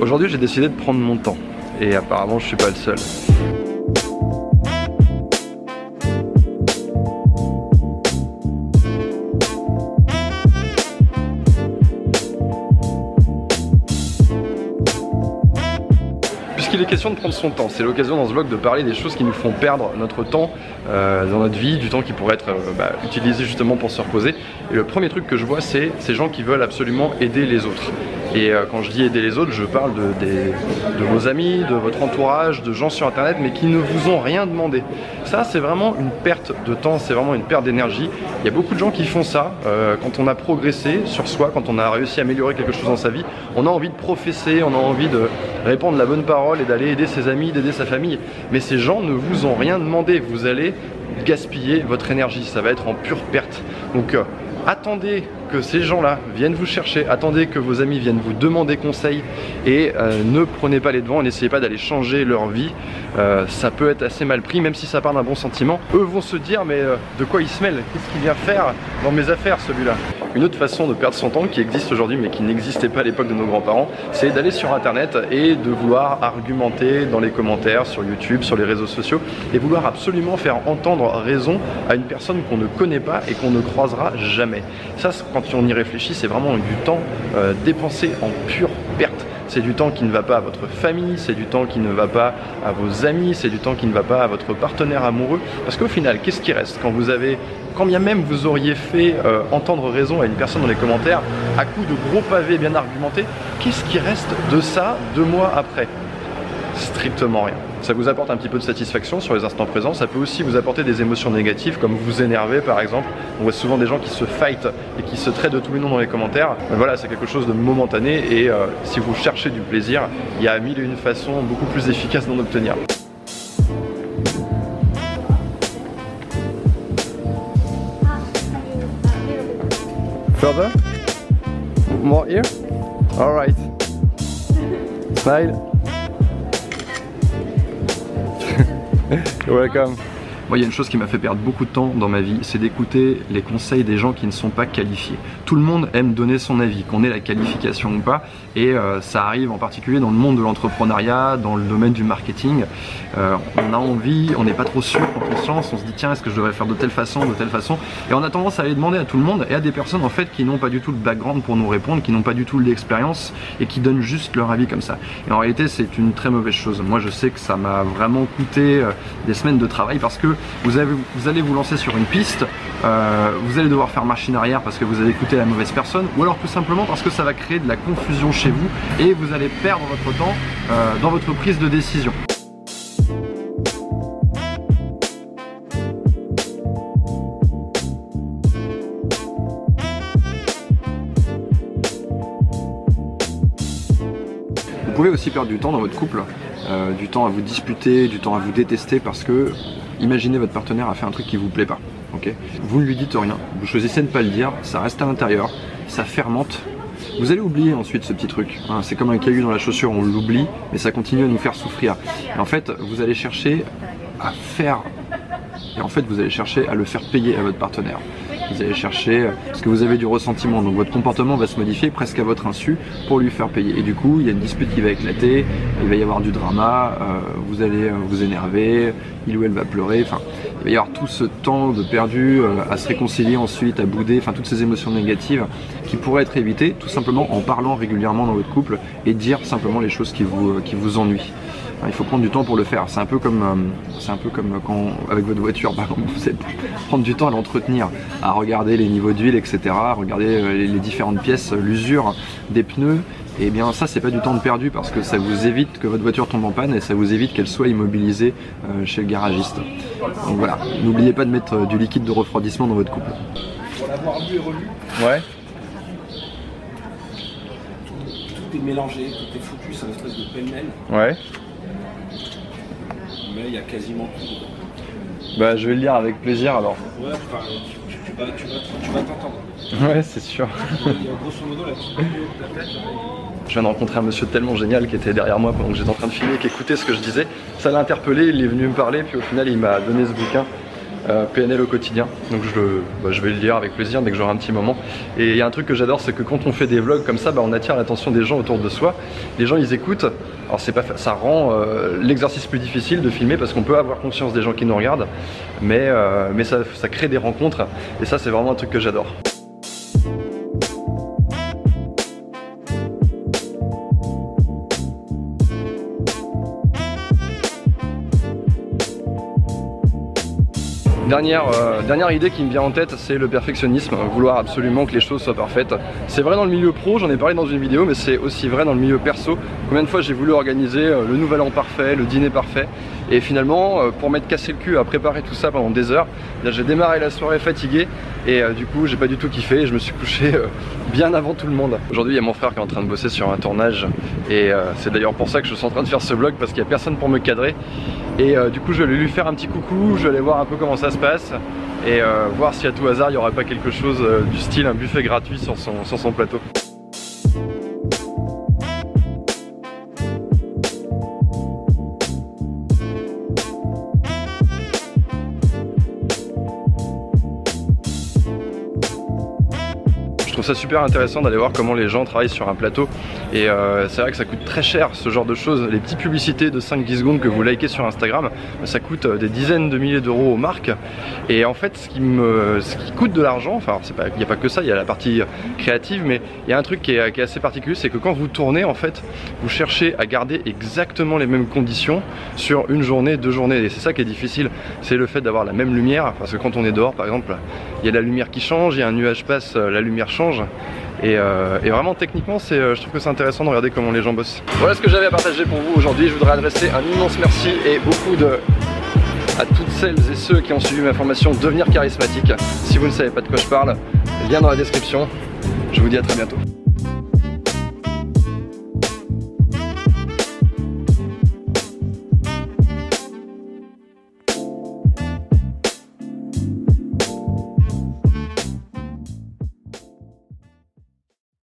Aujourd'hui j'ai décidé de prendre mon temps et apparemment je suis pas le seul. Puisqu'il est question de prendre son temps, c'est l'occasion dans ce vlog de parler des choses qui nous font perdre notre temps euh, dans notre vie, du temps qui pourrait être euh, bah, utilisé justement pour se reposer. Et le premier truc que je vois, c'est ces gens qui veulent absolument aider les autres. Et euh, quand je dis aider les autres, je parle de, vos amis, de votre entourage, de gens sur internet, mais qui ne vous ont rien demandé. Ça, c'est vraiment une perte de temps, c'est vraiment une perte d'énergie. Il y a beaucoup de gens qui font ça euh, quand on a progressé sur soi, quand on a réussi à améliorer quelque chose dans sa vie. On a envie de professer, on a envie de répondre la bonne parole et d'aller aider ses amis, d'aider sa famille. Mais ces gens ne vous ont rien demandé. Vous allez gaspiller votre énergie, ça va être en pure perte. Donc euh, attendez que ces gens-là viennent vous chercher, attendez que vos amis viennent vous demander conseil et euh, ne prenez pas les devants, n'essayez pas d'aller changer leur vie. Euh, ça peut être assez mal pris, même si ça part d'un bon sentiment. Eux vont se dire, mais euh, de quoi il se mêle Qu'est-ce qu'il vient faire dans mes affaires, celui-là? Une autre façon de perdre son temps qui existe aujourd'hui, mais qui n'existait pas à l'époque de nos grands-parents, c'est d'aller sur Internet et de vouloir argumenter dans les commentaires, sur YouTube, sur les réseaux sociaux, et vouloir absolument faire entendre raison à une personne qu'on ne connaît pas et qu'on ne croisera jamais. Ça, quand quand on y réfléchit, c'est vraiment du temps euh, dépensé en pure perte. C'est du temps qui ne va pas à votre famille, c'est du temps qui ne va pas à vos amis, c'est du temps qui ne va pas à votre partenaire amoureux. Parce qu'au final, qu'est-ce qui reste quand vous avez, quand bien même vous auriez fait euh, entendre raison à une personne dans les commentaires, à coup de gros pavés bien argumentés, qu'est-ce qui reste de ça deux mois après? Strictement rien. Ça vous apporte un petit peu de satisfaction sur les instants présents, ça peut aussi vous apporter des émotions négatives comme vous énerver par exemple. On voit souvent des gens qui se fight et qui se traitent de tous les noms dans les commentaires. Mais voilà, c'est quelque chose de momentané et euh, si vous cherchez du plaisir, il y a mille et une façons beaucoup plus efficaces d'en obtenir. Further? More here? Alright. Smile. You're welcome. Moi, il y a une chose qui m'a fait perdre beaucoup de temps dans ma vie, c'est d'écouter les conseils des gens qui ne sont pas qualifiés. Tout le monde aime donner son avis, qu'on ait la qualification ou pas, et euh, ça arrive en particulier dans le monde de l'entrepreneuriat, dans le domaine du marketing. Euh, on a envie, on n'est pas trop sûr se lance, on se dit tiens, est-ce que je devrais faire de telle façon, de telle façon, et on a tendance à aller demander à tout le monde et à des personnes en fait qui n'ont pas du tout le background pour nous répondre, qui n'ont pas du tout l'expérience et qui donnent juste leur avis comme ça. Et en réalité, c'est une très mauvaise chose. Moi, je sais que ça m'a vraiment coûté euh, des semaines de travail parce que vous, allez vous lancer sur une piste, euh, vous allez devoir faire machine arrière parce que vous avez écouté la mauvaise personne, ou alors tout simplement parce que ça va créer de la confusion chez vous et vous allez perdre votre temps euh, dans votre prise de décision. Vous pouvez aussi perdre du temps dans votre couple, euh, du temps à vous disputer, du temps à vous détester parce que imaginez votre partenaire a fait un truc qui vous plaît pas. vous ne lui dites rien, vous choisissez de ne pas le dire, ça reste à l'intérieur, ça fermente. Vous allez oublier ensuite ce petit truc. Hein. c'est comme un caillou dans la chaussure, on l'oublie, mais ça continue à nous faire souffrir. En fait, vous allez chercher à faire. Et en fait, vous allez chercher à le faire payer à votre partenaire vous allez chercher, euh, parce que vous avez du ressentiment, donc votre comportement va se modifier presque à votre insu pour lui faire payer. Et du coup, il y a une dispute qui va éclater, il va y avoir du drama, euh, vous allez euh, vous énerver, il ou elle va pleurer, enfin, il va y avoir tout ce temps de perdu à se réconcilier ensuite, à bouder, enfin toutes ces émotions négatives qui pourraient être évitées tout simplement en parlant régulièrement dans votre couple et dire simplement les choses qui vous, qui vous ennuient. Il faut prendre du temps pour le faire. C'est un peu comme, euh, c'est un peu comme quand avec votre voiture, par exemple, vous prendre du temps à l'entretenir, à regarder les niveaux d'huile, etc., à regarder euh, les différentes pièces, l'usure des pneus. Et eh bien ça c'est pas du temps de perdu parce que ça vous évite que votre voiture tombe en panne et ça vous évite qu'elle soit immobilisée euh, chez le garagiste. Donc voilà, n'oubliez pas de mettre du liquide de refroidissement dans votre couple. Pour l'avoir lu et relu. Ouais. Tout est mélangé, tout est foutu, c'est une espèce de pêle-mêle. Ouais mais il y a quasiment tout. Bah je vais le lire avec plaisir alors. Ouais, enfin, tu, tu, vas, tu, vas, t'entendre. Ouais, c'est sûr. grosso modo, la je viens de rencontrer un monsieur tellement génial qui était derrière moi pendant que j'étais en train de filmer, qui écoutait ce que je disais. Ça l'a interpellé, il est venu me parler, puis au final il m'a donné ce bouquin. Euh, PNL au quotidien. Donc je, bah, je vais le lire avec plaisir dès que j'aurai un petit moment. Et il y a un truc que j'adore, c'est que quand on fait des vlogs comme ça, bah, on attire l'attention des gens autour de soi. Les gens ils écoutent. Alors c'est ça rend euh, l'exercice plus difficile de filmer parce qu'on peut avoir conscience des gens qui nous regardent, mais, euh, ça crée des rencontres. Et ça c'est vraiment un truc que j'adore. Dernière, euh, dernière idée qui me vient en tête, c'est le perfectionnisme, vouloir absolument que les choses soient parfaites. C'est vrai dans le milieu pro, j'en ai parlé dans une vidéo, mais c'est aussi vrai dans le milieu perso. Combien de fois j'ai voulu organiser euh, le nouvel an parfait, le dîner parfait, et finalement, euh, pour m'être cassé le cul à préparer tout ça pendant des heures, eh j'ai démarré la soirée fatigué, et du coup j'ai pas du tout kiffé, et je me suis couché bien avant tout le monde. Aujourd'hui il y a mon frère qui est en train de bosser sur un tournage, et c'est d'ailleurs pour ça que je suis en train de faire ce vlog, parce qu'il n'y a personne pour me cadrer, et du coup je vais lui faire un petit coucou, je vais aller voir un peu comment ça se passe et euh, voir si à tout hasard il n'y aurait pas quelque chose euh, du style un buffet gratuit sur son, sur son plateau. Trouve ça super intéressant d'aller voir comment les gens travaillent sur un plateau. Et euh, c'est vrai que ça coûte très cher ce genre de choses. Les petites publicités de 5-10 secondes que vous likez sur Instagram, ça coûte euh, des dizaines de milliers d'euros aux marques. Et en fait ce qui, me, ce qui coûte de l'argent, enfin il n'y a pas que ça, il y a la partie créative mais il y a un truc qui est, qui est assez particulier, c'est que quand vous tournez en fait, vous cherchez à garder exactement les mêmes conditions sur une journée, deux journées. Et c'est ça qui est difficile, c'est le fait d'avoir la même lumière. Parce que quand on est dehors par exemple, il y a la lumière qui change, il y a un nuage passe, la lumière change euh, et, vraiment techniquement euh, je trouve que c'est intéressant de regarder comment les gens bossent. Voilà ce que j'avais à partager pour vous aujourd'hui. Je voudrais adresser un immense merci et beaucoup de à toutes celles et ceux qui ont suivi ma formation Devenir charismatique. Si vous ne savez pas de quoi je parle, lien dans la description. Je vous dis à très bientôt.